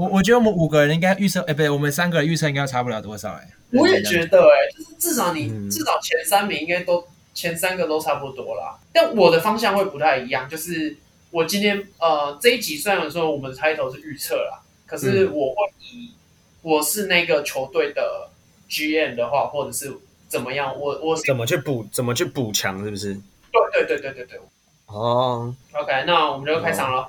我我觉得我们五个人应该预测，哎、欸，不对，我们三个人预测应该差不了多少、欸，哎。我也觉得、欸，哎，就是至少你、嗯、至少前三名应该都前三个都差不多啦。但我的方向会不太一样，就是我今天呃这一集虽然说我们的 title 是预测啦，可是我会以我是那个球队的 GM 的话，或者是怎么样，我我怎么去补怎么去补强，是不是？对对对对对对。哦、oh.，OK，那我们就开场了。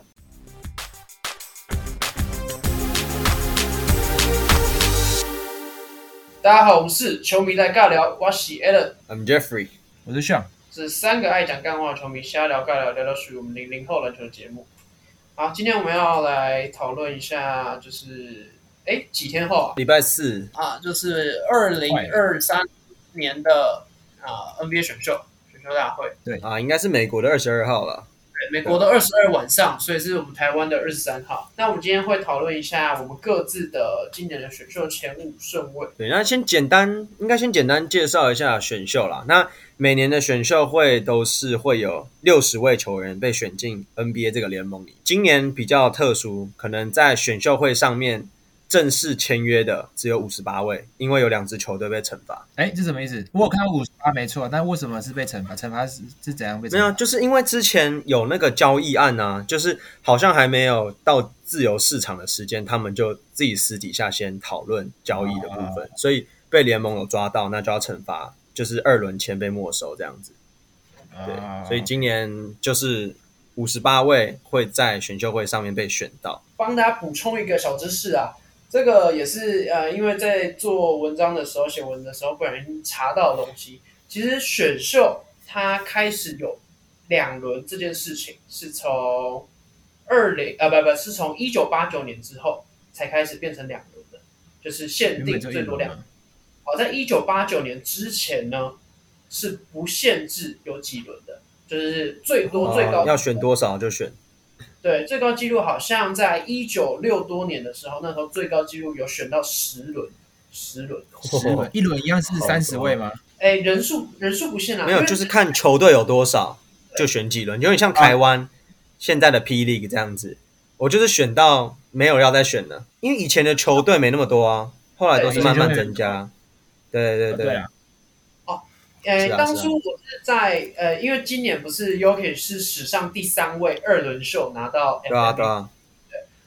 大家好，我们是球迷在尬聊，我是 Alan，I'm Jeffrey，我是 Sean，是三个爱讲干话的球迷瞎聊尬聊，聊聊属于我们零零后篮球的节目。好，今天我们要来讨论一下，就是哎，几天后啊？礼拜四啊，就是二零二三年的啊 NBA 选秀选秀大会。对啊，应该是美国的二十二号了。美国的二十二晚上，所以是我们台湾的二十三号。那我们今天会讨论一下我们各自的今年的选秀前五顺位。对，那先简单，应该先简单介绍一下选秀啦。那每年的选秀会都是会有六十位球员被选进 NBA 这个联盟里。今年比较特殊，可能在选秀会上面。正式签约的只有五十八位，因为有两支球队被惩罚。哎，这什么意思？我有看到五十八，没错，但为什么是被惩罚？惩罚是是怎样被惩罚？没有，就是因为之前有那个交易案啊，就是好像还没有到自由市场的时间，他们就自己私底下先讨论交易的部分，哦、所以被联盟有抓到，那就要惩罚，就是二轮签被没收这样子。对，哦、所以今年就是五十八位会在选秀会上面被选到。帮大家补充一个小知识啊。这个也是呃，因为在做文章的时候、写文的时候，不小心查到的东西。其实选秀它开始有两轮这件事情，是从二零呃不不，是从一九八九年之后才开始变成两轮的，就是限定最多两轮。好，在一九八九年之前呢，是不限制有几轮的，就是最多最高、哦、要选多少就选。对，最高纪录好像在一九六多年的时候，那时候最高纪录有选到十轮，十轮，十轮，一轮一样是三十位吗？哎，人数人数不限啊，没有，就是看球队有多少就选几轮，有点像台湾现在的 P League 这样子。我就是选到没有要再选了，因为以前的球队没那么多啊，后来都是慢慢增加。对对对。呃，当初我是在呃，因为今年不是 Jokic 是史上第三位二轮秀拿到 MVP，对啊对啊，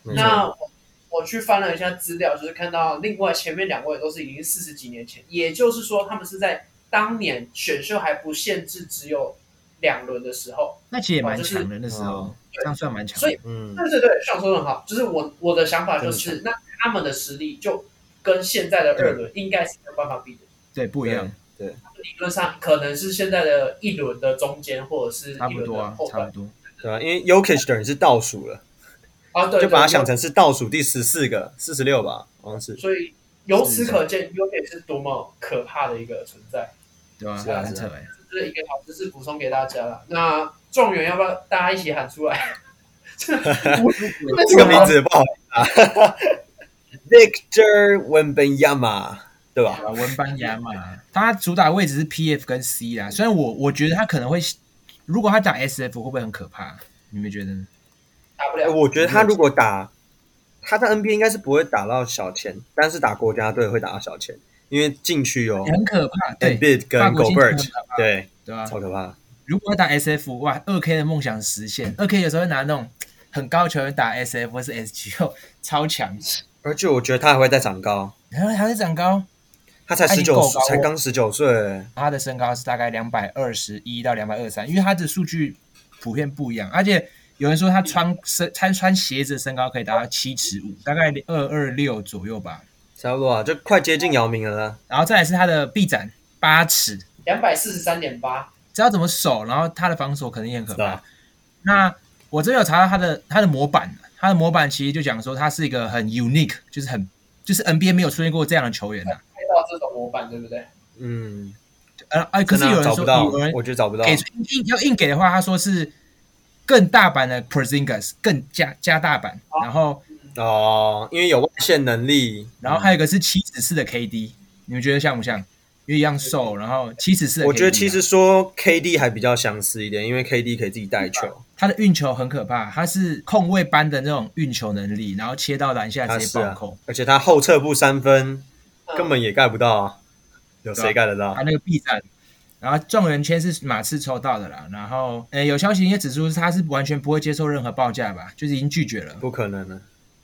对。那我我去翻了一下资料，就是看到另外前面两位都是已经四十几年前，也就是说他们是在当年选秀还不限制只有两轮的时候，那其实也蛮强的那时候，这样算蛮强。所以，嗯，对对对，想说的很好，就是我我的想法就是，那他们的实力就跟现在的二轮应该是没有办法比的，对，不一样。对，理论上可能是现在的一轮的中间，或者是一轮的后半，差不多，差不多，对吧？因为 Yokic 等于是倒数了啊，对，就把它想成是倒数第十四个，四十六吧，好像是。所以由此可见，Yokic 是多么可怕的一个存在，对吧？是啊，是这是一个好知识补充给大家了。那状元要不要大家一起喊出来？这个名字不好啊，Victor Wembanyama。对吧？文班亚马，他主打位置是 P F 跟 C 啦。虽然我我觉得他可能会，如果他打 S F 会不会很可怕？你们觉得呢？打不了。我觉得他如果打，他在 N B A 应该是不会打到小前，但是打国家队会打到小前，因为禁区有很可怕。对跟 Gobert，对对吧？超可怕。如果打 S F，哇，二 K 的梦想实现。二 K 有时候会拿那种很高球员打 S F 或是 S O，超强。而且我觉得他还会再长高，还会还会长高。他才十九岁，才刚十九岁。他的身高是大概两百二十一到两百二十三，因为他的数据普遍不一样。而且有人说他穿身，他穿鞋子的身高可以达到七尺五，大概二二六左右吧，差不多啊，就快接近姚明了啦。然后再来是他的臂展八尺，两百四十三点八，知道怎么守，然后他的防守可能也很可怕。那我这边有查到他的他的模板，他的模板其实就讲说他是一个很 unique，就是很就是 NBA 没有出现过这样的球员呐、啊。这种模板对不对？嗯，呃，哎，可是有人说，有人我觉得找不到。给硬要硬给的话，他说是更大版的 Porzingis，更加加大版。然后哦，因为有外线能力。然后还有一个是七十四的 KD，你们觉得像不像？因为一样瘦，然后七十四、啊。我觉得其实说 KD 还比较相似一点，因为 KD 可以自己带球，他的运球很可怕，他是控卫般的那种运球能力，然后切到篮下直接暴扣、啊，而且他后撤步三分根本也盖不到啊，有谁盖得到？他那个 B 站，然后状元签是马刺抽到的啦，然后呃有消息也指出他是完全不会接受任何报价吧，就是已经拒绝了，不可能的，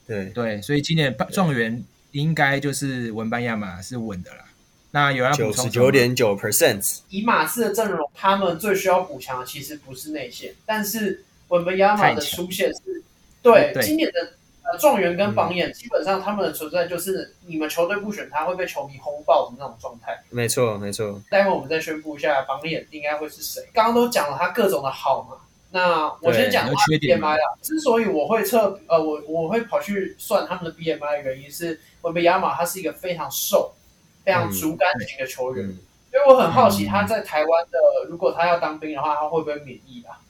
对。对，所以今年状元应该就是文班亚马是稳的啦。那有要补充九十九点九 percent。以马刺的阵容，他们最需要补强的其实不是内线，但是文班亚马的出现是，对，对。今年的呃状元跟榜眼、嗯，基本上他们的存在就是你们球队不选他会被球迷轰爆的那种状态。没错，没错。待会我们再宣布一下榜眼应该会是谁。刚刚都讲了他各种的好嘛，那我先讲他的 BMI 啦。之所以我会测呃我我会跑去算他们的 BMI 的原因是文班亚马他是一个非常瘦。非常竹竿型的球员，嗯，所以我很好奇他在台湾的，嗯，如果他要当兵的话，他会不会免疫啊？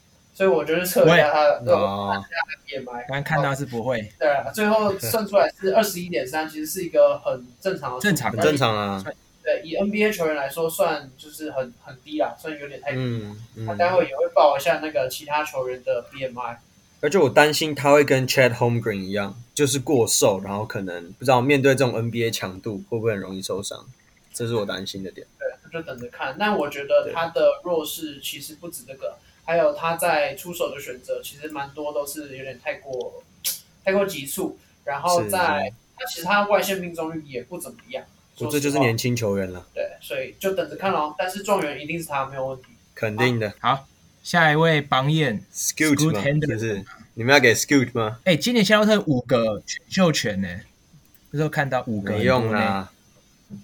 所以我觉得测一下他的，对，看一下他的 BMI。刚看到是不会。对啊，最后算出来是二十一点三，其实是一个很正常的，正常，正常啊。对，以 NBA 球员来说，算就是很很低啦，算有点太低。嗯嗯。他待会也会报一下那个其他球员的 BMI。而且我担心他会跟 Chad Holmgren 一样，就是过瘦，然后可能不知道面对这种 NBA 强度会不会很容易受伤，这是我担心的点。对，就等着看。但我觉得他的弱势其实不止这个，还有他在出手的选择，其实蛮多都是有点太过 太过急促。然后在他其实他外线命中率也不怎么样。我这就是年轻球员了。对，所以就等着看咯。但是状元一定是他，没有问题。肯定的。好。下一位榜眼，Scoot Henderson，是你们要给 Scoot 吗？哎、欸，今年夏洛特五个选秀权呢，那时候看到五个没用啦，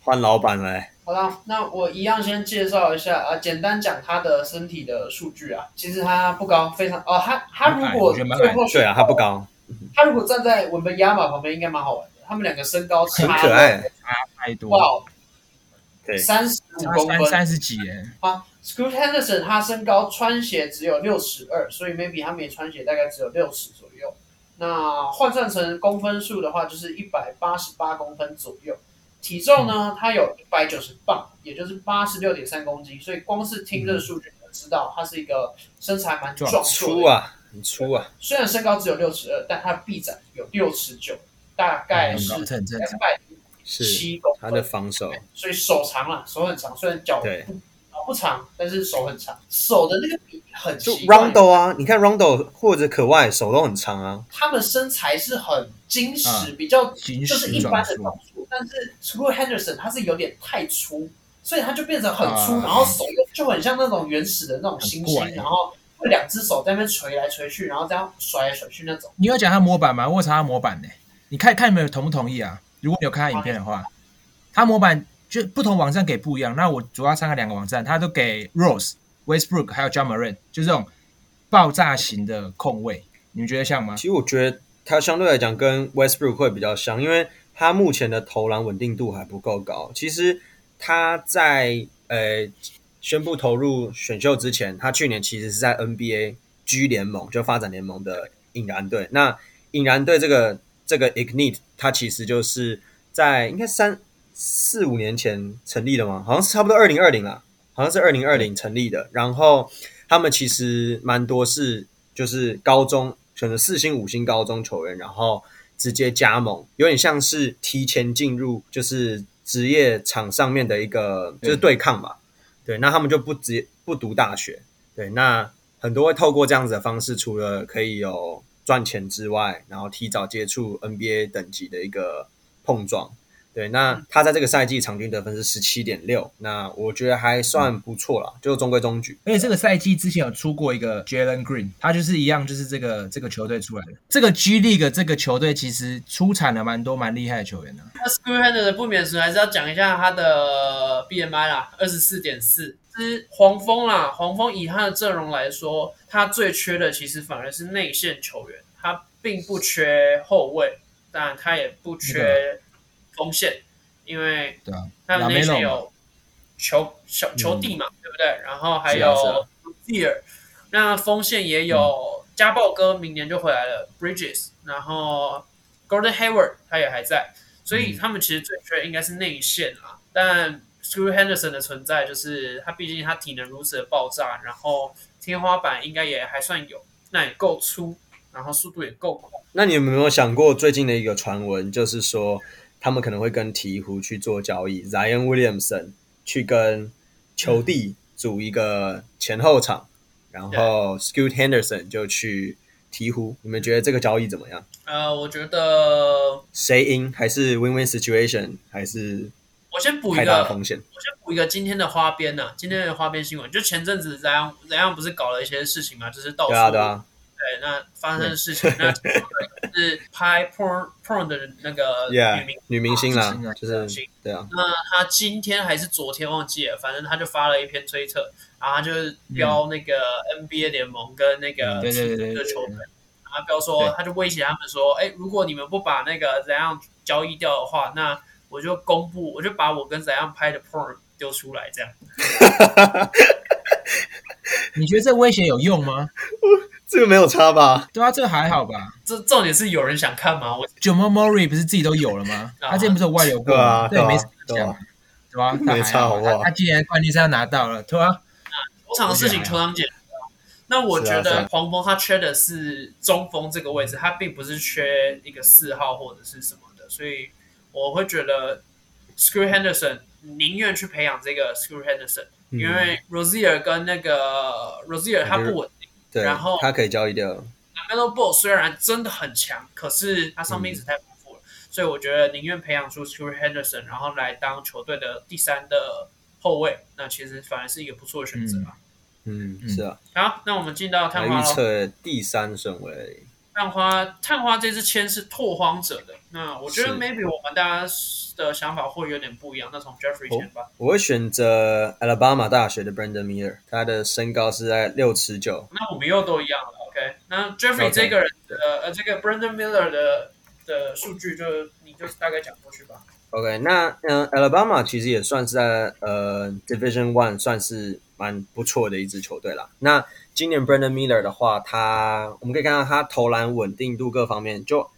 换老板来。好了，那我一样先介绍一下啊，简单讲他的身体的数据啊，其实他不高，非常哦，他他如果最后对啊，他不高，他如果站在文本亚马旁边，应该蛮好玩的。他们两个身高差很可爱，差太多，哇，对，三十五公分，三十几耶啊。Scoot Henderson 他身高穿鞋只有六尺二，所以 maybe 他没穿鞋大概只有六尺左右。那换算成公分数的话，就是一百八十八公分左右。体重呢，他有一百九十磅，也就是八十六点三公斤。所以光是听这个数据就知道他是一个身材蛮壮粗啊，很粗啊。虽然身高只有六尺二，但他的臂展有六尺九，大概是两百七公分。他的防守，所以手长啊，手很长，虽然脚不。不长，但是手很长，手的那个比很奇怪。Rondo 啊，你看 Rondo 或者可外手都很长啊。他们身材是很精实，啊、比较就是一般的长处。但是 Scoot Henderson 他是有点太粗，所以他就变成很粗，啊、然后手又就很像那种原始的那种猩猩，然后会两只手在那边捶来捶去，然后这样甩来甩去那种。你有讲他模板吗？我查他模板呢？你看看有没有同不同意啊？如果你有看他影片的话，啊、他模板。就不同网站给不一样，那我主要参考两个网站，他都给 Rose、Westbrook 还有 Ja Morant，就这种爆炸型的控卫，你们觉得像吗？其实我觉得他相对来讲跟 Westbrook 会比较像，因为他目前的投篮稳定度还不够高。其实他在呃宣布投入选秀之前，他去年其实是在 NBA G 联盟就发展联盟的引燃队。那引燃队这个这个 Ignite，它其实就是在应该三。四五年前成立的嘛？好像是差不多二零二零啦，好像是二零二零成立的。然后他们其实蛮多是就是高中选择四星五星高中球员，然后直接加盟，有点像是提前进入就是职业场上面的一个就是对抗嘛。对，那他们就不直接不读大学。对，那很多会透过这样子的方式，除了可以有赚钱之外，然后提早接触 NBA 等级的一个碰撞。对，那他在这个赛季场均得分是十七点六，那我觉得还算不错啦，就中规中矩。而且这个赛季之前有出过一个 Jalen Green，他就是一样，就是这个这个球队出来的。这个 G League 这个球队其实出产了蛮多蛮厉害的球员的。那的不免俗还是要讲一下他的 BMI 啦，二十四点四。是黄蜂啦，黄蜂以他的阵容来说，他最缺的其实反而是内线球员，他并不缺后卫，但他也不缺。锋线，因为对啊他们内线有球小球帝嘛、嗯，对不对？然后还有 Fear，那锋线也有家暴哥，明年就回来了、嗯、Bridges，然后 Gordon Hayward 他也还在，所以他们其实最缺应该是内线啦。嗯、但 Scoot Henderson 的存在，就是他毕竟他体能如此的爆炸，然后天花板应该也还算有，那也够粗，然后速度也够快。那你有没有想过最近的一个传闻，就是说他们可能会跟鹈鹕去做交易，Zion Williamson 去跟球帝组一个前后场，然后 Scoot Henderson 就去鹈鹕。你们觉得这个交易怎么样？呃，我觉得谁赢还是 Win-Win Situation 还是我先补一个风险。我先补一个今天的花边呢、啊，今天的花边新闻就前阵子 Zion Zion 不是搞了一些事情嘛，就是到处对啊对啊，对那发生的事情，那是拍 porn porn 的那个女明、女明星啦，就是对啊。那她今天还是昨天忘记了，反正她就发了一篇推特，然后他就是标那个 NBA 联盟跟那个对对对的球队。然后标说，他就威胁他们说：“哎，如果你们不把那个怎样交易掉的话，那我就公布，我就把我跟怎样拍的 porn 丢出来。”这样，你觉得这威胁有用吗？这个没有差吧？对啊，这个还好吧？这重点是有人想看吗？我 Jamal Murray 不是自己都有了吗？他之前不是有外流过吗？对，没什么讲，对吧？没差，好不好？他既然冠军赛拿到了，对吧？球场的事情，球场解。那我觉得黄蜂他缺的是中锋这个位置，他并不是缺一个四号或者是什么的，所以我会觉得 Screw Henderson 宁愿去培养这个 Screw Henderson，因为 Rozier 跟那个 Rozier 他不稳定，对，然后他可以交易掉。LaMelo Ball 虽然真的很强，可是他伤病史太丰富了，所以我觉得宁愿培养出 Scoot Henderson，然后来当球队的第三的后卫，那其实反而是一个不错的选择吧。嗯，是啊。好，那我们进到探花。预测第三顺位。探花，探花这支签是拓荒者的。那我觉得 maybe 我们大家的想法会有点不一样。那从 Jeffrey 先吧。我会选择 Alabama 大学的 Brandon Miller，他的身高是在六尺九。那我们又都一样了。OK，那 Jeffrey 这个人的呃这个 Brandon Miller 的的数据就你就大概讲过去吧。OK，那嗯，Alabama 其实也算是在呃 Division One 算是。蛮不错的一支球队啦。那今年 Brandon Miller 的话，他我们可以看到他投篮稳定度各方面，就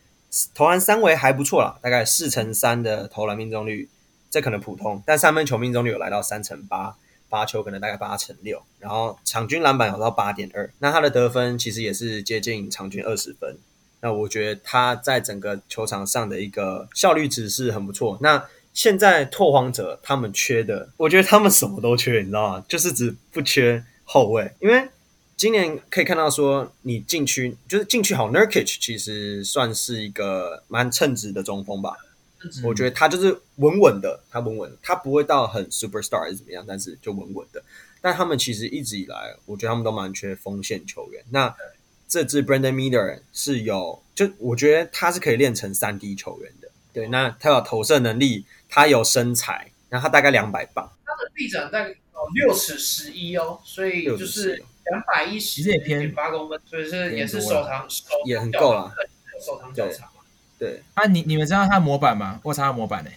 投篮三围还不错啦，大概四成三的投篮命中率，这可能普通，但三分球命中率有来到三成八，罚球可能大概八成六，然后场均篮板有到八点二，那他的得分其实也是接近场均二十分。那我觉得他在整个球场上的一个效率值是很不错。那现在拓荒者他们缺的，我觉得他们什么都缺，你知道吗？就是只不缺后卫，因为今年可以看到说，你禁区就是禁区好，Nurkic 其实算是一个蛮称职的中锋吧。嗯、我觉得他就是稳稳的，他稳稳的，他不会到很 superstar 还是怎么样，但是就稳稳的。但他们其实一直以来，我觉得他们都蛮缺锋线球员。那这支 Brandon Miller 是有，就我觉得他是可以练成三 D 球员的。对，那他有投射能力。他有身材，然后他大概两百磅，他的臂展大概哦六尺十一哦，所以就是两百一十点八公分，所以是也是手长手也很够了，手长脚长嘛。对啊，你你们知道他模板吗？我查他模板呢，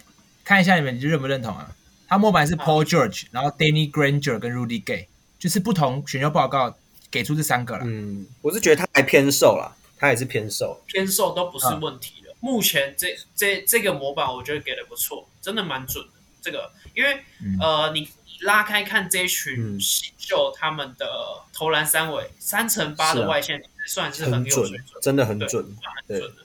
看一下你们认不认同啊？他模板是 Paul George，然后 Danny Granger 跟 Rudy Gay，就是不同选秀报告给出这三个了。嗯，我是觉得他还偏瘦了，他也是偏瘦，偏瘦都不是问题。目前这这这个模板，我觉得给的不错，真的蛮准的。这个，因为、嗯、呃，你拉开看这一群新秀他们的投篮三围三乘八的外线，算是很有水准，真的很准，很准的。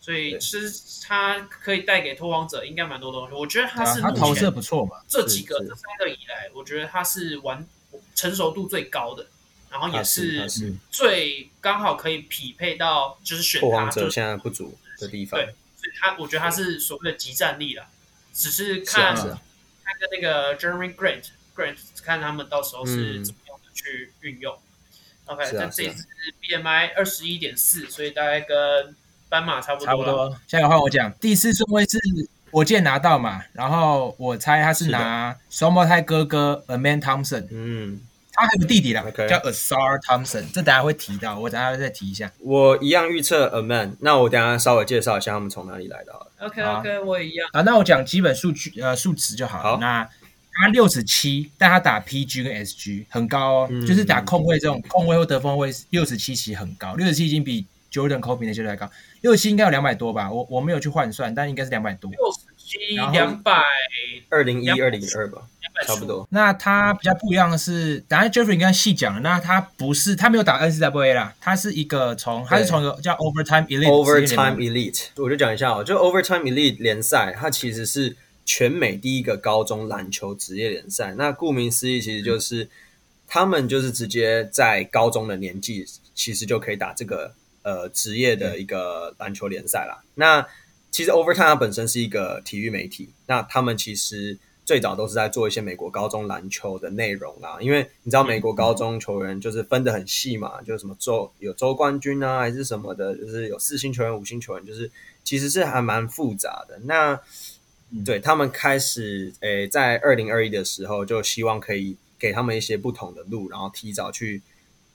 所以其实他可以带给拓荒者应该蛮多东西。我觉得他是他投射不错嘛，这几个这三个以来，我觉得他是玩成熟度最高的。然后也是最刚好可以匹配到，就是选他，拓荒者现在不足的地方。对，所以他我觉得他是所谓的集战力了，只是看是、啊、看跟那个 Jeremy Grant Grant 看他们到时候是怎么样的去运用。嗯、OK，那、啊、这次 BMI 二十一点四，所以大概跟斑马差不多。差不多。现在换我讲，第四顺位是火箭拿到嘛，然后我猜他是拿双胞胎哥哥 Aman Thompson，。嗯。他还有弟弟啦，okay. 叫 Ausar Thompson，这等下会提到，我等下再提一下。我一样预测 a m a n 那我等下稍微介绍一下他们从哪里来的。OK OK，我也一样。啊，那我讲基本数据呃数值就好了。好，那他六十七，但他打 PG 跟 SG 很高哦，嗯、就是打控卫这种控卫或得分位六十七其实很高，六十七已经比 Jordan Kobe 那些都还高，六十七应该有两百多吧？我我没有去换算，但应该是两百多。六十七两百二零一二零二吧。差不多。那他比较不一样的是，等下 Jeffrey 刚刚细讲了，那他不是他没有打 NCAA 啦，他是一个从他是从一个叫 Overtime Elite，Overtime Elite，我就讲一下哦，就 Overtime Elite 联赛，它其实是全美第一个高中篮球职业联赛。那顾名思义，其实就是、嗯、他们就是直接在高中的年纪，其实就可以打这个呃职业的一个篮球联赛啦。那其实 Overtime 它本身是一个体育媒体，那他们其实最早都是在做一些美国高中篮球的内容啦。因为你知道美国高中球员就是分得很细嘛，就是什么州有州冠军啊，还是什么的，就是有四星球员、五星球员，就是其实是还蛮复杂的。那对他们开始诶，在二零二一的时候，就希望可以给他们一些不同的路，然后提早去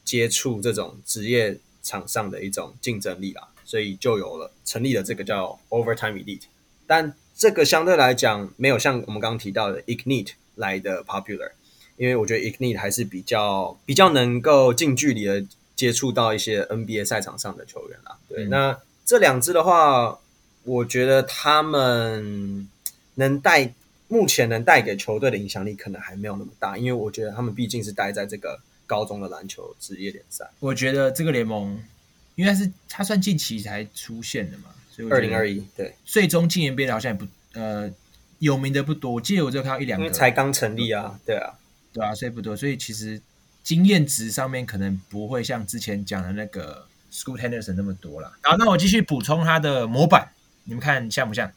接触这种职业场上的一种竞争力啦。所以就有了成立了这个叫 Overtime Elite，但这个相对来讲没有像我们刚刚提到的 Ignite 来的 popular，因为我觉得 Ignite 还是比较比较能够近距离的接触到一些 NBA 赛场上的球员啦。对，嗯、那这两支的话，我觉得他们能带目前能带给球队的影响力可能还没有那么大，因为我觉得他们毕竟是待在这个高中的篮球职业联赛。我觉得这个联盟。应该是他算近期才出现的嘛，二零二一对最终进 NBA 的好像也不呃有名的不多，我记得我就看到一两个，才刚成立啊，对啊，对啊，所以不多，所以其实经验值上面可能不会像之前讲的那个 Scoot Henderson 那么多了。好，那我继续补充他的模板，你们看像不像？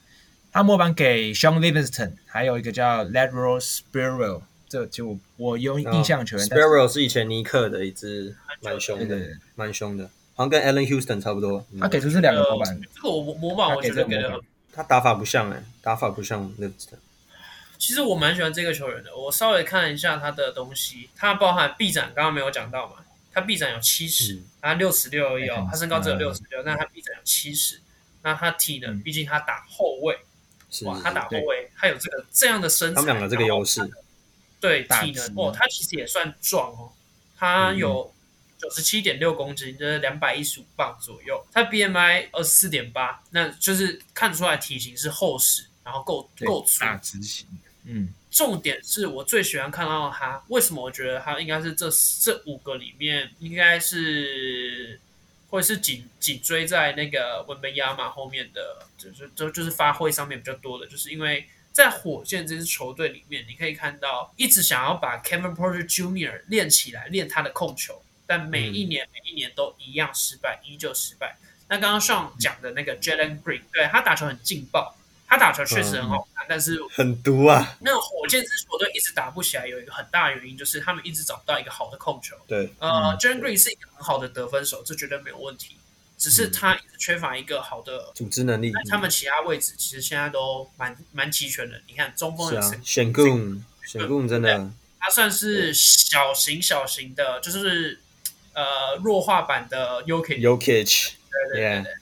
他模板给 Shaun Livingston，还有一个叫 Latrell Sprewell，这就我有印象球员。Sprewell 是以前尼克的一支蛮凶的，蛮凶的。好像跟 Allen Houston 差不多，他给出是两个模板，呃，这个我模板我觉得给的，他打法不像哎，打法不像 Livingston。其实我蛮喜欢这个球员的，我稍微看一下他的东西，他包含臂展，刚刚没有讲到嘛，他臂展有七十，嗯，他六十六而已哦，他身高只有六十六，但他臂展有七十，那他体能，毕竟他打后卫，哇，他打后卫，他有这个这样的身材，他们两个这个优势，对体能哦，他其实也算壮哦，他有。九十七点六公斤，就是两百一十五磅左右。他 BMI 二十四点八，那就是看出来体型是厚实，然后够够粗。大直型。嗯，重点是我最喜欢看到他，为什么我觉得他应该是这这五个里面，应该是会是紧紧追在那个文本亚马后面的，就是就就是发挥上面比较多的，就是因为在火箭这支球队里面，你可以看到一直想要把 Kevin Porter Jr. 练起来，练他的控球。但每一年、嗯、每一年都一样失败，依旧失败。那刚刚上讲的那个 Jalen Green，对，他打球很劲爆，他打球确实很好看，嗯、但是很毒啊。那火箭这支球队一直打不起来，有一个很大的原因就是他们一直找不到一个好的控球。对，呃、嗯、Jalen Green 是一个很好的得分手，这绝对没有问题。只是他一直缺乏一个好的组织能力。那他们其他位置其实现在都蛮蛮齐全的。你看中锋有谁？选贡，选贡真的，他算是小型小型的，就是。呃，弱化版的 Jokic，对对对对，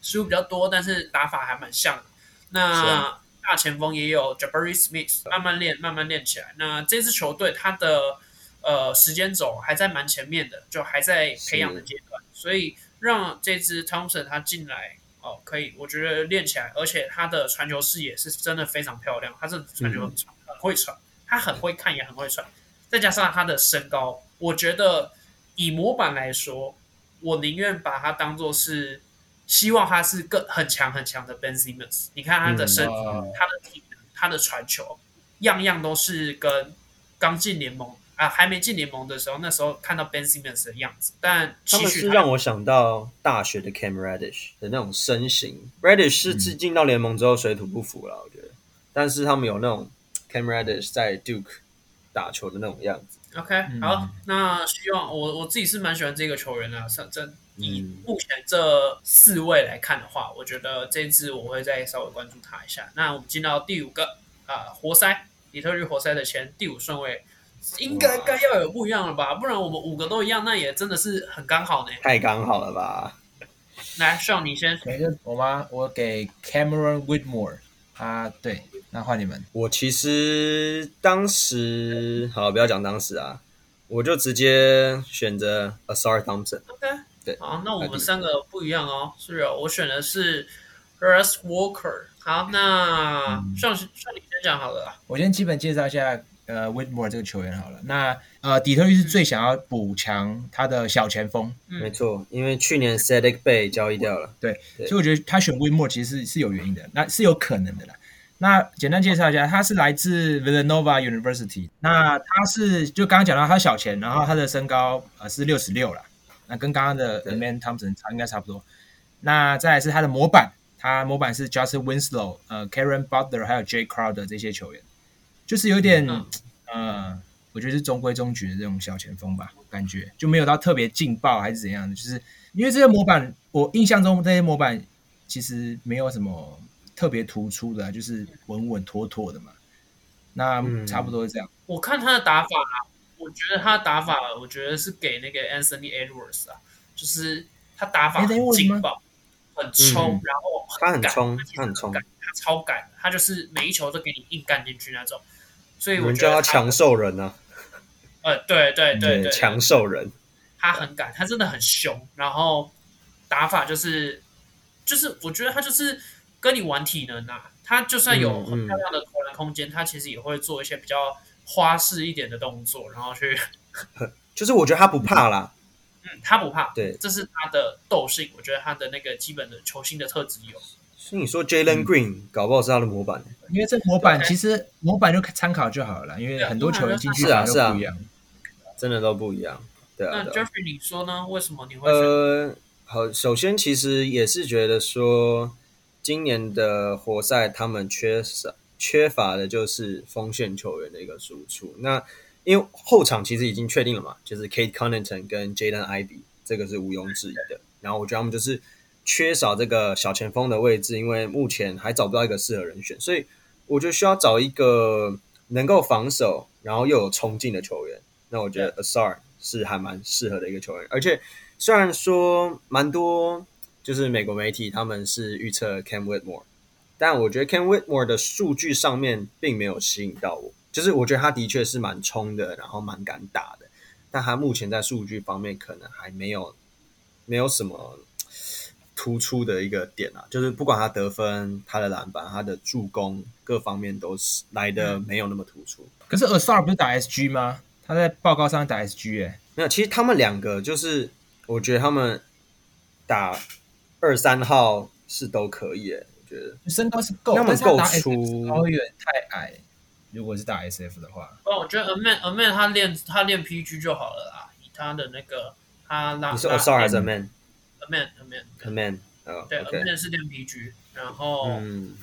失误比较多，但是打法还蛮像的。那大前锋也有 Jabari Smith，慢慢练，慢慢练起来。那这支球队他的呃时间轴还在蛮前面的，就还在培养的阶段，所以让这支 Thompson 他进来哦，可以，我觉得练起来，而且他的传球视野是真的非常漂亮，他是传球很传，很会传，他很会看，也很会传，再加上他的身高，我觉得。以模板来说，我宁愿把它当做是希望他是更很强很强的 Ben Simmons。你看他的身体、嗯、他的体能、他的传球，样样都是跟刚进联盟啊，还没进联盟的时候，那时候看到 Ben Simmons 的样子。但其实他，他们是让我想到大学的 Cam Reddish 的那种身形。Reddish 是自进到联盟之后水土不服了，我觉得。但是他们有那种 Cam Reddish 在 Duke 打球的那种样子。OK，好，那希望我我自己是蛮喜欢这个球员的、啊。这以目前这四位来看的话，我觉得这次我会再稍微关注他一下。那我们进到第五个啊，活塞，底特律活塞的前第五顺位，应该该要有不一样了吧？不然我们五个都一样，那也真的是很刚好呢。太刚好了吧？来，需要你先。我吗？我给 Cameron Whitmore 啊，对。那换你们，我其实当时好，不要讲当时啊，我就直接选择 Ausar Thompson。OK，对，好，那我们三个不一样哦，是哦，我选的是 Jarace Walker。好，那上上你先讲好了，我先基本介绍一下呃 Whitmore 这个球员好了。那呃，底特律是最想要补强他的小前锋，嗯、没错，因为去年 Saddiq Bey 交易掉了，对，对。所以我觉得他选 Whitmore 其实是是有原因的，那是有可能的啦。那简单介绍一下，他是来自 Villanova University。那他是就刚刚讲到他小前，然后他的身高呃是六十六了，那跟刚刚的 Aman Thompson 差应该差不多。那再来是他的模板，他模板是 Justin Winslow、呃 Karen Butler 还有 Jay Crowder 这些球员，就是有点、嗯、呃，我觉得是中规中矩的这种小前锋吧，感觉就没有到特别劲爆还是怎样的，就是因为这些模板，我印象中这些模板其实没有什么。特别突出的，就是稳稳妥妥的嘛。那差不多是这样。嗯、我看他的打法啊，我觉得他的打法，我觉得是给那个 Anthony Edwards 啊，就是他打法很劲爆，很冲，嗯、然后很他很冲，他很冲，他超赶，他就是每一球都给你硬干进去那种。所以我们叫他强兽人啊。呃，对对对对，强兽人。他很敢，他真的很凶，然后打法就是，就是我觉得他就是。跟你玩体能啊，他就算有很漂亮的投篮空间，嗯嗯、他其实也会做一些比较花式一点的动作，然后去，就是我觉得他不怕啦，嗯，他不怕，对，这是他的斗性，我觉得他的那个基本的球星的特质有。所以你说 Jalen Green、嗯、搞不好是他的模板，因为这模板其实模板就参考就好了，因为很多球员进去是啊是啊不一样，真的都不一样。对啊，那 Jeffrey 你说呢？为什么你会？呃，好，首先其实也是觉得说。今年的活塞，他们缺少缺乏的就是锋线球员的一个输出。那因为后场其实已经确定了嘛，就是 Cade Cunningham 跟 Jaden Ivey，这个是毋庸置疑的。然后我觉得他们就是缺少这个小前锋的位置，因为目前还找不到一个适合人选，所以我就需要找一个能够防守，然后又有冲劲的球员。那我觉得 Asar 是还蛮适合的一个球员，而且虽然说蛮多。就是美国媒体他们是预测 Cam Whitmore，但我觉得 Cam Whitmore 的数据上面并没有吸引到我。就是我觉得他的确是蛮冲的，然后蛮敢打的，但他目前在数据方面可能还没有没有什么突出的一个点啊。就是不管他得分、他的篮板、他的助攻各方面都是来的没有那么突出。可是 Ausar 不是打 SG 吗？他在报告上打 SG 哎、欸，没有。其实他们两个就是我觉得他们打。二三号是都可以诶，我觉得身高是够，那么够出，高远太矮。如果是打 SF 的话，哦，我觉得 a man a man 他练他练 PG 就好了啦。以他的那个他拉，你是 Ausar 还是 a man a man a man a man 对 Amen 是练 PG，然后嗯，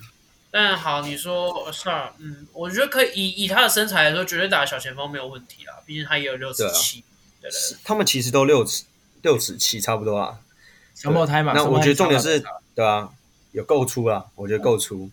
但好，你说 Ausar，嗯，我觉得可以以以他的身材来说，绝对打小前锋没有问题啦。毕竟他也有六尺七，对对，他们其实都六尺六尺七差不多啊。双胞胎嘛，那我觉得重点是，对啊，有够粗啊，我觉得够粗。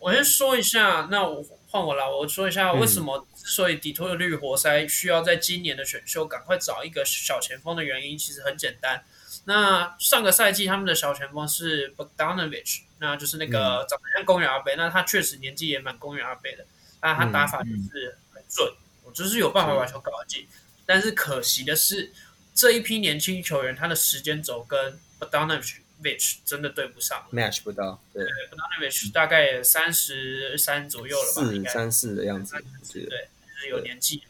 我先说一下，那我换我来，我说一下为什么之所以底特律活塞需要在今年的选秀赶快找一个小前锋的原因，其实很简单。那上个赛季他们的小前锋是 Bogdanovich，那就是那个长得像公园阿伯，那他确实年纪也蛮公园阿伯的，但他打法就是很准，我就是有办法把球搞进。但是可惜的是，这一批年轻球员他的时间轴跟 Bogdanovich 真的对不上，match 不到。对，Bogdanovich 大概三十三左右了吧，四三四的样子。对，就是有年纪。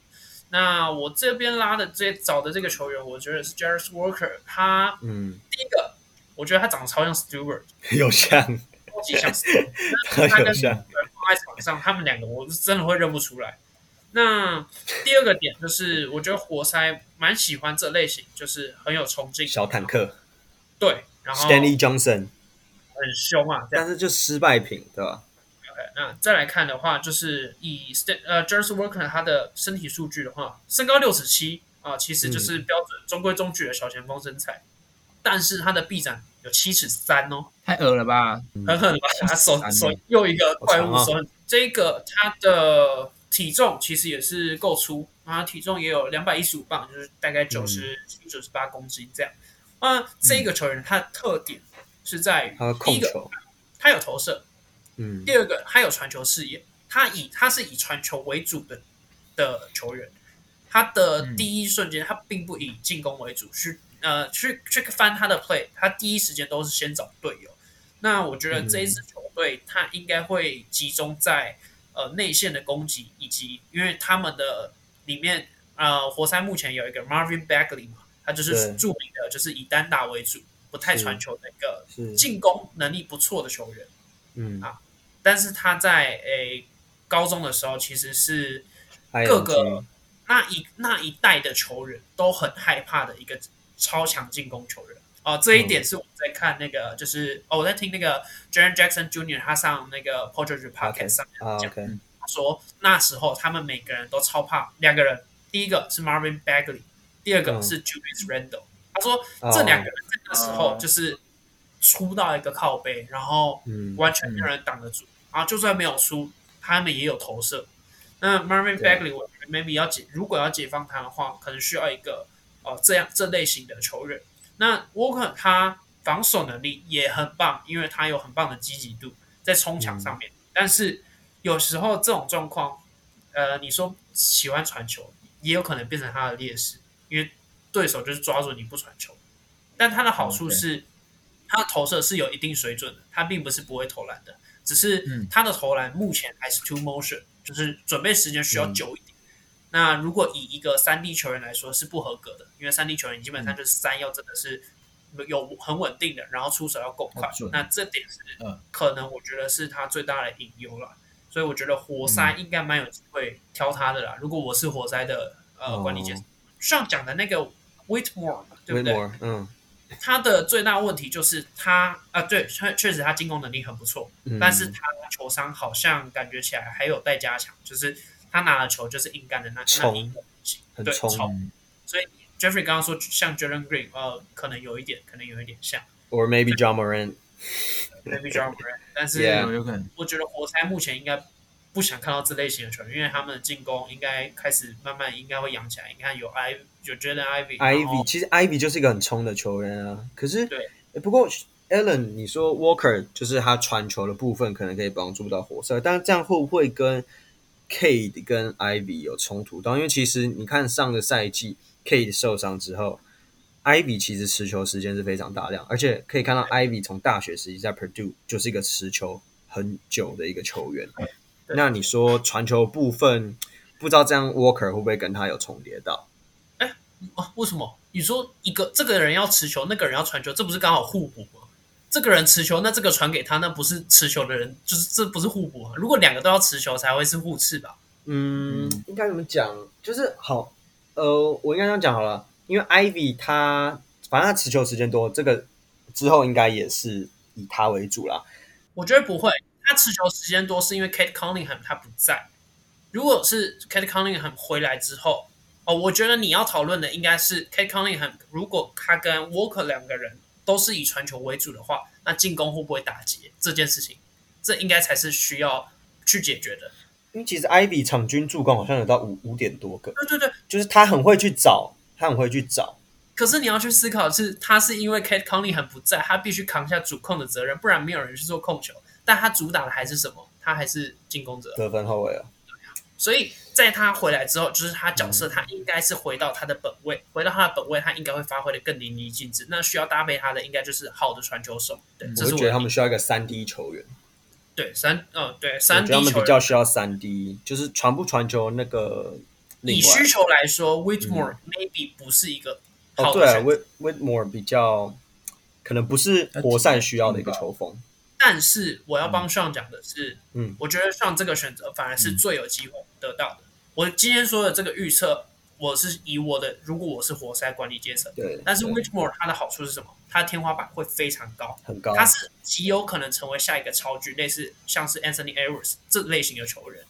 那我这边拉的这找的这个球员，我觉得是 Jarace Walker。他，嗯，第一个，我觉得他长得超像 Stewart，有像，超级像 Stewart。他跟 Stewart 放在场上，他们两个我是真的会认不出来。那第二个点就是，我觉得活塞蛮喜欢这类型，就是很有冲劲，小坦克。对，然后 Stanley Johnson 很凶啊，但是就失败品，对吧？OK，那再来看的话，就是以 St 呃 Jarace Walker 他的身体数据的话，身高六尺七啊，其实就是标准、嗯、中规中矩的小前锋身材，但是他的臂展有七尺三哦，太恶了吧，狠狠的把他手手又一个怪物手，这个他的体重其实也是够粗，啊体重也有两百一十五磅，就是大概九十七九十八公斤这样。那，这个球员他的特点是在于，第一个，他有投射，嗯，第二个他有传球视野，他以他是以传球为主的的球员，他的第一瞬间他并不以进攻为主，去呃去去翻他的 play，他第一时间都是先找队友。那我觉得这一支球队他应该会集中在呃内线的攻击，以及因为他们的里面呃活塞目前有一个 Marvin Bagley 嘛，他就是著名的就是以单打为主，不太传球的一个进攻能力不错的球员。嗯啊，但是他在诶高中的时候其实是各个那一那一代的球员都很害怕的一个超强进攻球员。哦，这一点是我在看那个，就是、嗯、哦，我在听那个 Jaren Jackson Jr. 他上那个 Podcast 上面讲.说那时候他们每个人都超怕两个人，第一个是 Marvin Bagley，第二个是 Julius Randle、嗯。他说这两个人在那时候就是出到一个靠背，然后完全没有人挡得住，然后就算没有出，他们也有投射。那 Marvin Bagley，我觉得 maybe 要解，如果要解放他的话，可能需要一个哦这样这类型的球员。那 Walker 他防守能力也很棒，因为他有很棒的积极度在冲墙上面。嗯、但是有时候这种状况，呃，你说喜欢传球，也有可能变成他的劣势，因为对手就是抓住你不传球。但他的好处是，他的投射是有一定水准的，他并不是不会投篮的，只是他的投篮目前还是 two motion，就是准备时间需要久一点。嗯那如果以一个三 D 球员来说是不合格的，因为三 D 球员基本上就是三要真的是有很稳定的，然后出手要够快。那这点是可能我觉得是他最大的隐忧了。所以我觉得活塞应该蛮有机会挑他的啦。如果我是活塞的呃管理阶层，上讲的那个 Whitmore 对不对？嗯，他的最大问题就是他啊，对，确确实他进攻能力很不错，但是他球商好像感觉起来还有待加强，就是。他拿了球就是硬干的那那一个很对冲，所以 Jeffrey 刚刚说像 Jalen Green，呃，可能有一点，可能有一点像，or maybe Ja Morant，maybe Ja Morant，但是有可能，我觉得活塞目前应该不想看到这类型的球员，因为他们的进攻应该开始慢慢应该会养起来。你看有 I 有 Jaden Ivey，Ivey 其实 Ivey 就是一个很冲的球员啊，可是对，不过 Allen 你说 Walker 就是他传球的部分可能可以帮助到活塞，但是这样会不会跟 Cade 跟 Ivy 有冲突到，因为其实你看上个赛季 Kade 受伤之后，Ivy 其实持球时间是非常大量，而且可以看到 Ivy 从大学时期在 Purdue 就是一个持球很久的一个球员。那你说传球部分，不知道这样 Walker 会不会跟他有重叠到？哎，为什么？你说一个这个人要持球，那个人要传球，这不是刚好互补吗？这个人持球，那这个传给他，那不是持球的人，就是这不是互补啊？如果两个都要持球，才会是互斥吧？嗯，应该怎么讲？就是好，呃，我应该这样讲好了，因为 Ivy 他反正他持球时间多，这个之后应该也是以他为主啦。我觉得不会，他持球时间多是因为 Kate Cunningham 他不在。如果是 Kate Cunningham 回来之后，哦，我觉得你要讨论的应该是 Kate Cunningham，如果他跟 Walker 两个人。都是以传球为主的话，那进攻会不会打结这件事情，这应该才是需要去解决的。因为其实 Ivy 场均助攻好像有到五五点多个。对对对，就是他很会去找，他很会去找。可是你要去思考的是，他是因为 Kate Cunningham 不在，他必须扛下主控的责任，不然没有人去做控球。但他主打的还是什么？他还是进攻者，得分后卫啊。所以在他回来之后，就是他角色，他应该是回到他的本位，嗯、回到他的本位，他应该会发挥的更淋漓尽致。那需要搭配他的，应该就是好的传球手。对，这是我觉得他们需要一个三 D 球员。对，三，嗯，对，三 D 球员。他们比较需要三 D，就是传不传球那个。以需求来说，Whitmore maybe 不是一个好的选择。哦，对啊，Whitmore 比较可能不是活塞需要的一个球风。但是我要帮上讲的是，嗯，我觉得上这个选择反而是最有机会得到的。嗯、我今天说的这个预测，我是以我的，如果我是活塞管理阶层，对。但是 Whitmore 它的好处是什么？它的天花板会非常高，很高。它是极有可能成为下一个超巨，类似像是 Anthony Edwards 这类型的球员，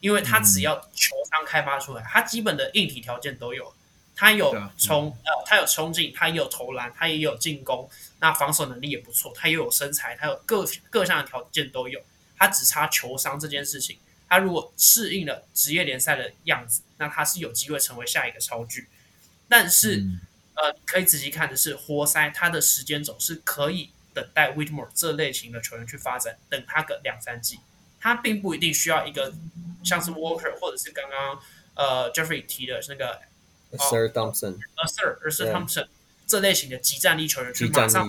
因为他只要球商开发出来，他基本的硬体条件都有。他有冲呃，他有冲劲，他也有投篮，他也有进攻，那防守能力也不错，他又有身材，他有各各项的条件都有，他只差球商这件事情。他如果适应了职业联赛的样子，那他是有机会成为下一个超巨。但是，嗯、呃，可以仔细看的是，活塞他的时间轴是可以等待 Whitmore 这类型的球员去发展，等他个两三季，他并不一定需要一个像是 Walker 或者是刚刚呃 Jeffrey 提的那个。Ausar Thompson，Sir Sir Thompson 这类型的极战力球员去马上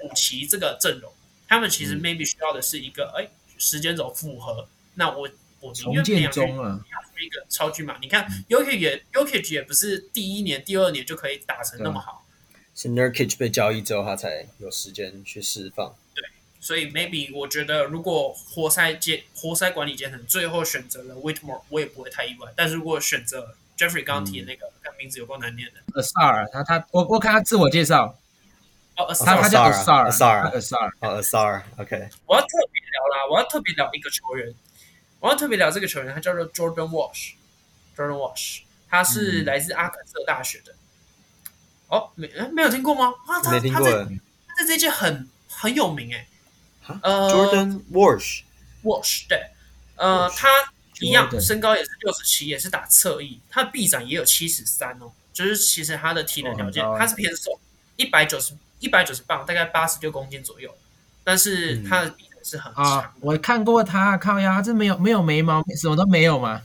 补齐这个阵容，他们其实 maybe 需要的是一个哎、嗯、时间轴符合，那我我重建中了，一个超巨嘛。你看 Jokic 也 Jokic 也不是第一年、第二年就可以打成那么好，是 Nurkic 被交易之后，他才有时间去释放。对，所以 maybe 我觉得，如果活塞阶活塞管理阶层最后选择了 Whitmore，我也不会太意外。但是如果选择 Jeffrey 刚刚提的那个，看、嗯、名字有够难念的 Ausar，他他我我看他自我介绍。哦，他他叫 Asar，Asar，Asar，哦 Asar，OK。我要特别聊啦，我要特别聊一个球员，我要特别聊这个球员，他叫做 Jordan Walsh，Jordan Walsh，他是来自阿肯色大学的。哦，没没有听过吗？啊，他他在他在这届很很有名哎。呃，Jordan Walsh，Walsh，对，呃，他一样身高也是六十七，也是打侧翼，他的臂展也有七十三哦，就是其实他的体能条件，他是偏瘦，一百九十。一百九十磅，大概八十六公斤左右，但是他的臂展是很长。我看过他，靠呀，这没有没有眉毛，什么都没有吗？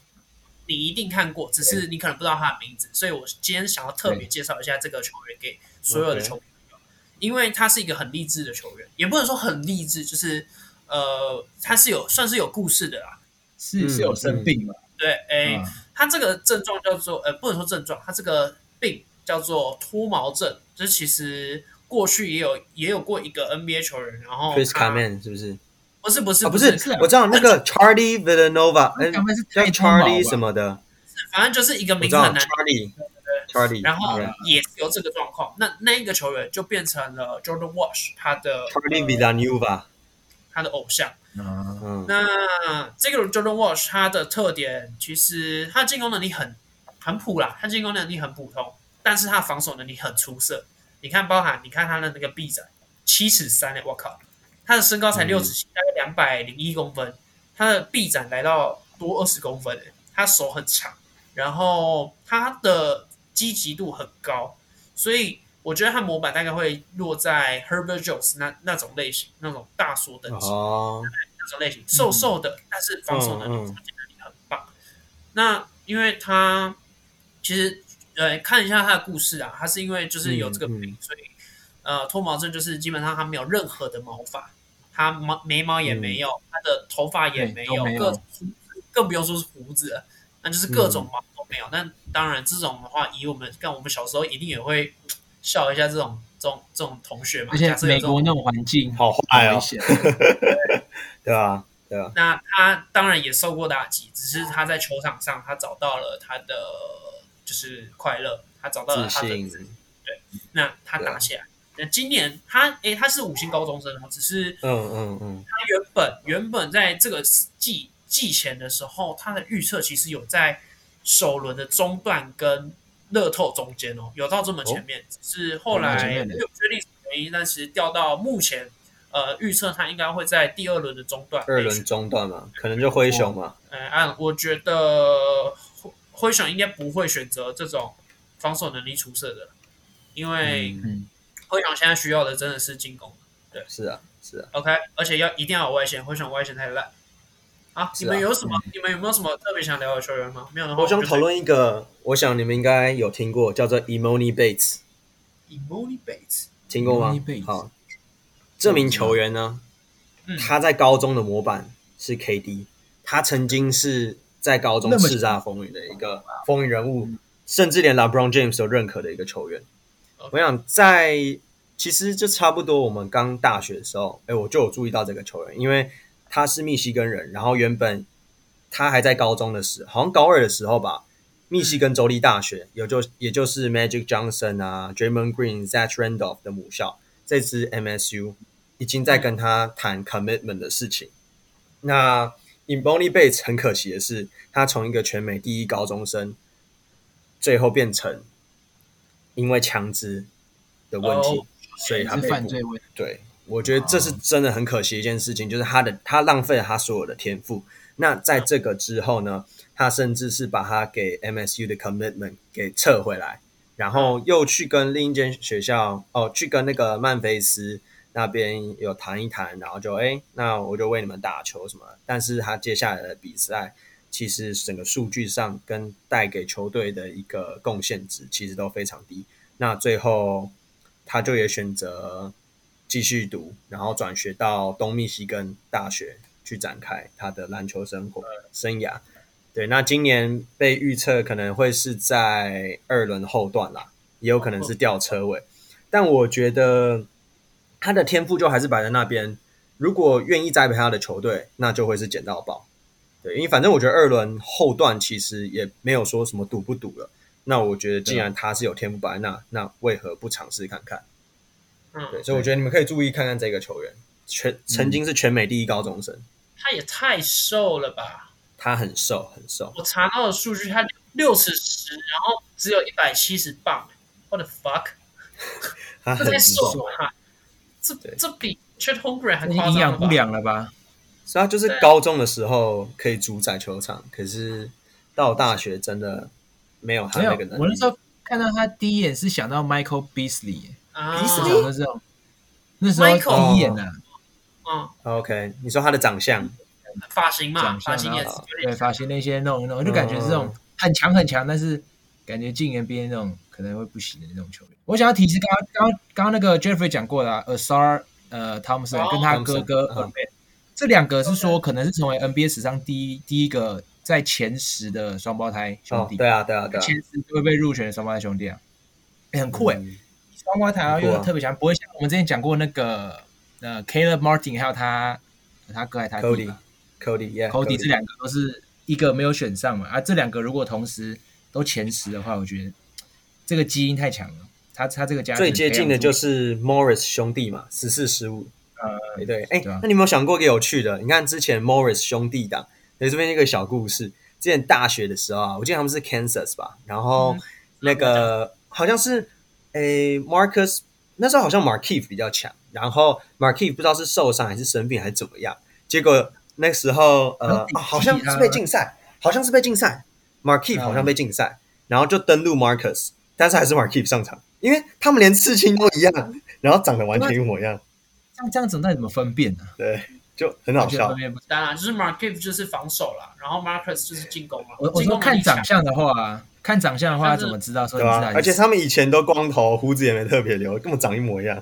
你一定看过，只是你可能不知道他的名字，所以我今天想要特别介绍一下这个球员给所有的球员，Okay. 因为他是一个很励志的球员，也不能说很励志，就是呃，他是有算是有故事的啦，是是有生病嘛？对，哎、嗯，他这个症状叫做呃，不能说症状，他这个病叫做脱毛症，就是其实。过去也有也有过一个 NBA 球员，然后 Chris Kaman 是不是？不是不是不是，我知道那个 Charlie Villanova，哎，叫 Charlie 什么的，反正就是一个名字很难，Charlie。Charlie，然后也是有这个状况，那那一个球员就变成了 Jordan Walsh，他的 Charlie Villanova，他的偶像。那这个 Jordan Walsh 他的特点其实他进攻能力很很普啦，他进攻能力很普通，但是他防守能力很出色。你看，包含你看他的那个臂展七尺三诶，我靠，他的身高才六尺七，大概两百零一公分，他的臂展来到多二十公分诶，他手很长，然后他的积极度很高，所以我觉得他模板大概会落在 Herbert Jones 那那种类型，那种大锁等级，oh. 那种类型，瘦瘦的，但是防守能力、能力很棒。那因为他其实。呃，看一下他的故事啊，他是因为就是有这个病，所以呃脱毛症就是基本上他没有任何的毛发，他毛眉毛也没有，嗯、他的头发也没有，各更不用说是胡子了，那就是各种毛都没有。那、嗯、当然这种的话，以我们像我们小时候一定也会笑一下这种这种这种同学嘛。而且美国那种环境好坏哦，对，对啊，对啊。那他当然也受过打击，只是他在球场上他找到了他的。就是快乐，他找到了他的对，那他打起来。那今年他诶，他是五星高中生哦，只是嗯嗯嗯，他原本原本在这个季季前的时候，他的预测其实有在首轮的中段跟乐透中间哦，有到这么前面，只是后来没有确定原因，但是掉到目前呃预测他应该会在第二轮的中段，二轮中段嘛，可能就灰熊嘛。嗯，按我觉得。灰熊应该不会选择这种防守能力出色的，因为灰熊现在需要的真的是进攻。对，是啊，是啊。OK，而且要一定要有外线，灰熊外线太烂。好，啊、你们有什么？嗯、你们有没有什么特别想聊的球员吗？没有的话，我想讨论一个，我想你们应该有听过，叫做 Emoni Bates。Emoni Bates，听过吗？好，这名球员呢，嗯、他在高中的模板是 KD，他曾经是。在高中叱咤风云的一个风云人物，嗯、甚至连 LeBron James 都认可的一个球员。我想在其实就差不多我们刚大学的时候，哎，我就有注意到这个球员，因为他是密西根人，然后原本他还在高中的时候，好像高二的时候吧，密西根州立大学，也就也就是 Magic Johnson 啊，Draymond Green、Zach Randolph 的母校，这支 MSU 已经在跟他谈 commitment 的事情。那 Emoni Bates 很可惜的是，他从一个全美第一高中生，最后变成因为枪支的问题，oh, 所以他被犯罪。对，我觉得这是真的很可惜一件事情，oh. 就是他的他浪费了他所有的天赋。那在这个之后呢，他甚至是把他给 MSU 的 commitment 给撤回来，然后又去跟另一间学校哦，去跟那个曼菲斯。那边有谈一谈，然后就哎，那我就为你们打球什么。但是他接下来的比赛，其实整个数据上跟带给球队的一个贡献值，其实都非常低。那最后他就也选择继续读，然后转学到东密西根大学去展开他的篮球生活。生涯。对，那今年被预测可能会是在二轮后段啦，也有可能是掉车尾。但我觉得他的天赋就还是摆在那边。如果愿意栽培他的球队，那就会是捡到宝。对，因为反正我觉得二轮后段其实也没有说什么赌不赌了。那我觉得既然他是有天赋摆在那，那为何不尝试看看？嗯，对，所以我觉得你们可以注意看看这个球员，全曾经是全美第一高中生。他也太瘦了吧？他很瘦，很瘦。我查到的数据，他六尺十，然后只有一百七十磅。What the fuck？他很瘦啊！这这比 Chet Holmgren 还夸张营养不良了吧？所以他就是高中的时候可以主宰球场，可是到大学真的没有他那个能力。我那时候看到他第一眼是想到 Michael Beasley，啊，Beasley？那时候那时候第一眼呢，嗯，OK，你说他的长相。发型嘛，发型也是对发型那些弄一弄，就感觉是这种很强很强，但是感觉进 NBA 那种可能会不行的那种球员。我想要提示刚刚刚刚那个 Jeffrey 讲过的 Ausar 呃 Thompson 跟他哥哥 Ahmed 这两个是说可能是成为 NBA 史上第一第一个在前十的双胞胎兄弟。对啊对啊对啊，前十都会被入选的双胞胎兄弟啊，很酷哎，双胞胎又特别强，不会像我们之前讲过那个呃 Caleb Martin 还有他他哥还他弟。Cody，Cody 这两个都是一个没有选上嘛，啊，这两个如果同时都前十的话，我觉得这个基因太强了。他他这个家最接近的就是 Morris 兄弟嘛，十四十五。呃，对，哎，那你有没有想过一个有趣的？你看之前 Morris 兄弟档，有这边一个小故事。之前大学的时候啊，我记得他们是 Kansas 吧，然后那个好像是诶 Marcus，那时候好像 Markieff 比较强，然后 Markieff 不知道是受伤还是生病还是怎么样，结果。那时候，呃、哦，好像是被禁赛，好像是被禁赛。Markieff 好像被禁赛，然后就登录 Marcus，但是还是 Markieff 上场，因为他们连刺青都一样，然后长得完全一模一样。这样这样子，那怎么分辨呢？对，就很好笑。当然，就是 Markieff 就是防守啦，然后 Marcus 就是进攻嘛。我我说看长相的话，看长相的话，怎么知道说？对啊，而且他们以前都光头，胡子也没特别留，根本长一模一样。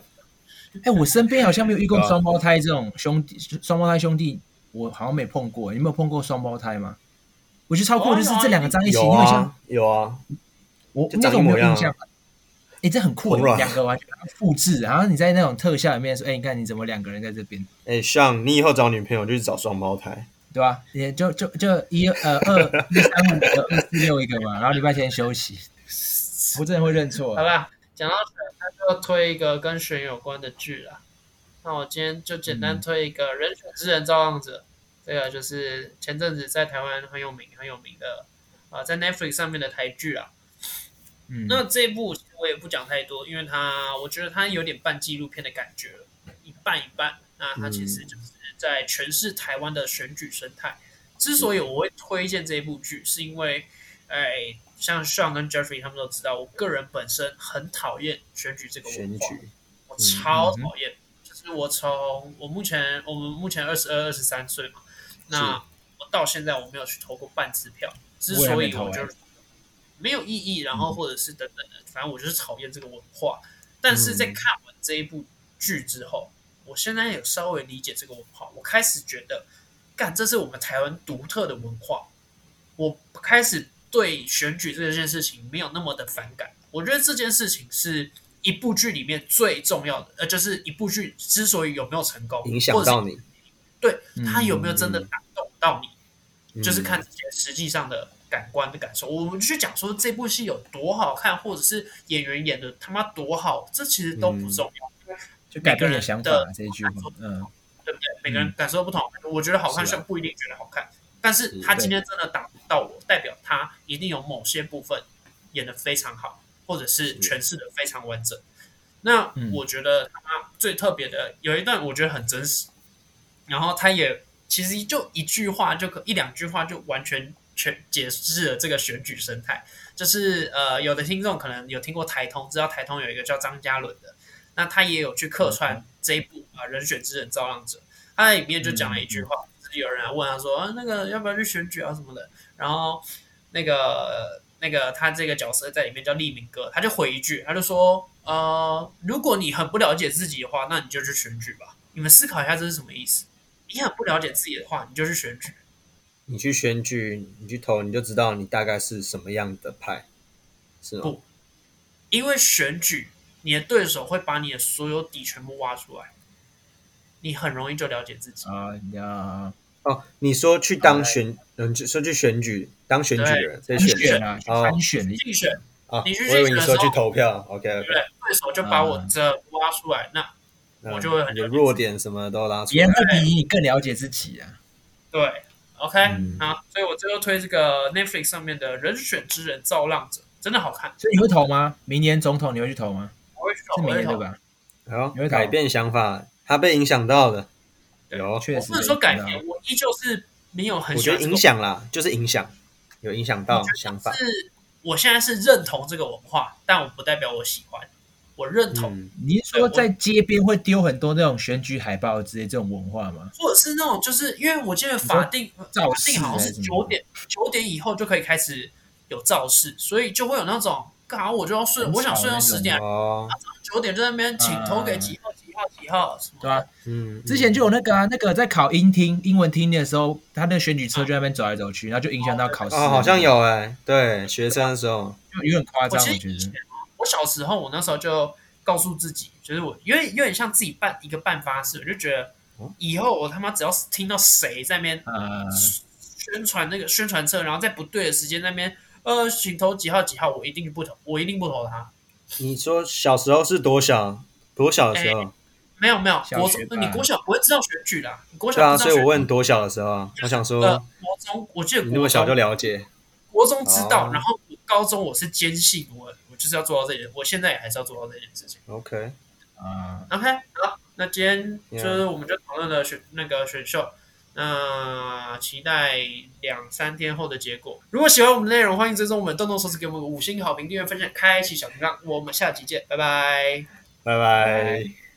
哎，我身边好像没有遇过双胞胎这种兄弟，双胞胎兄弟。我好像没碰过，你有没有碰过双胞胎吗？我觉得超酷，就是这两个在一起，因为像有啊，我那种没有印象。哎，这很酷，两个完全复制，然后你在那种特效里面说，哎，你看你怎么两个人在这边？哎，像你以后找女朋友就是找双胞胎，对吧？也就就就一呃二 一三五个二四六一个嘛，然后礼拜天休息，我真的会认错。好吧，讲到这，那就推一个跟选有关的剧了。那我今天就简单推一个《人选之人造浪者》，这个就是前阵子在台湾很有名、很有名的啊、呃，在 Netflix 上面的台剧啊。嗯，那这一部我也不讲太多，因为它我觉得它有点半纪录片的感觉，一半一半。那它其实就是在诠释台湾的选举生态。之所以我会推荐这一部剧，是因为，哎，像 Sean 跟 Jeffrey 他们都知道，我个人本身很讨厌选举这个文化，我超讨厌。就是我从我目前我们目前二十二二十三岁嘛，那我到现在我没有去投过半次票。之所以我就没有意义，然后或者是等等的，反正我就是讨厌这个文化。但是在看完这一部剧之后，我现在有稍微理解这个文化，我开始觉得，干，这是我们台湾独特的文化。我开始对选举这件事情没有那么的反感。我觉得这件事情是。一部剧里面最重要的，呃，就是一部剧之所以有没有成功，影响到你，对，他有没有真的打动到你，嗯、就是看这些实际上的感官的感受。嗯、我们去讲说这部戏有多好看，或者是演员演的他妈多好，这其实都不重要，嗯、就改变你的想法这一句话，嗯，对不对？每个人感受不同，嗯、我觉得好看，像不一定觉得好看，但是他今天真的打动到我，代表他一定有某些部分演的非常好。或者是诠释的非常完整，那我觉得他最特别的有一段，我觉得很真实，然后他也其实就一句话就可一两句话就完全全解释了这个选举生态。就是呃，有的听众可能有听过台通，知道台通有一个叫张嘉伦的，那他也有去客串这一部啊《人选之人造浪者》，他在里面就讲了一句话，就是有人来问他说啊，那个要不要去选举啊什么的，然后那个。那个他这个角色在里面叫立明哥，他就回一句，他就说：“呃，如果你很不了解自己的话，那你就去选举吧。你们思考一下这是什么意思？你很不了解自己的话，你就去选举。你去选举，你去投，你就知道你大概是什么样的派，是吗？不，因为选举，你的对手会把你的所有底全部挖出来，你很容易就了解自己。啊呀，哦，你说去当选，嗯，就说去选举当选举的人，在选选啊，参选的竞选啊，你去我以为你说去投票，OK，对，对手就把我这挖出来，那我就会很有弱点什么都拉出来，别人会比你更了解自己啊。对，OK，好，所以我最后推这个 Netflix 上面的人选之人造浪者，真的好看。所以你会投吗？明年总统你会去投吗？我会去投，是明年对吧？好，改变想法，他被影响到的，有确实。不能说改变，我依旧是没有很。我觉得影响啦，就是影响，有影响到想法。是，我现在是认同这个文化，但我不代表我喜欢。我认同，嗯、你是说在街边会丢很多那种选举海报之类这种文化吗？或者是那种，就是因为我记得法定法定好像是九点九点以后就可以开始有造势，所以就会有那种，刚好我就要睡，我想睡到十点，哦，九点在那边请投给几号几号几号，对吧？嗯，之前就有那个啊，那个在考英听英文听力的时候，他那个选举车就在那边走来走去，然后就影响到考试。哦，好像有哎，对，学生的时候就有点夸张，我觉得。我小时候，我那时候就告诉自己，就是我有点有点像自己办一个办法事，我就觉得以后我他妈只要听到谁在那边宣传那个宣传册，然后在不对的时间那边呃，请投几号几号，我一定不投，我一定不投他。你说小时候是多小？多小的时候？没有没有，国中你国小不会知道选举啦，你国小对啊，所以我问多小的时候，我想说，国中我记得你那么小就了解，国中知道，然后高中我是坚信我。就是要做到这件，我现在也还是要做到这件事情。OK，啊、uh,，OK，好，那今天就是我们就讨论了选那个选秀，那期待两三天后的结果。如果喜欢我们的内容，欢迎追踪我们，动动手指给我们五星好评、订阅、分享、开启小铃铛。我们下期见，拜拜，拜拜。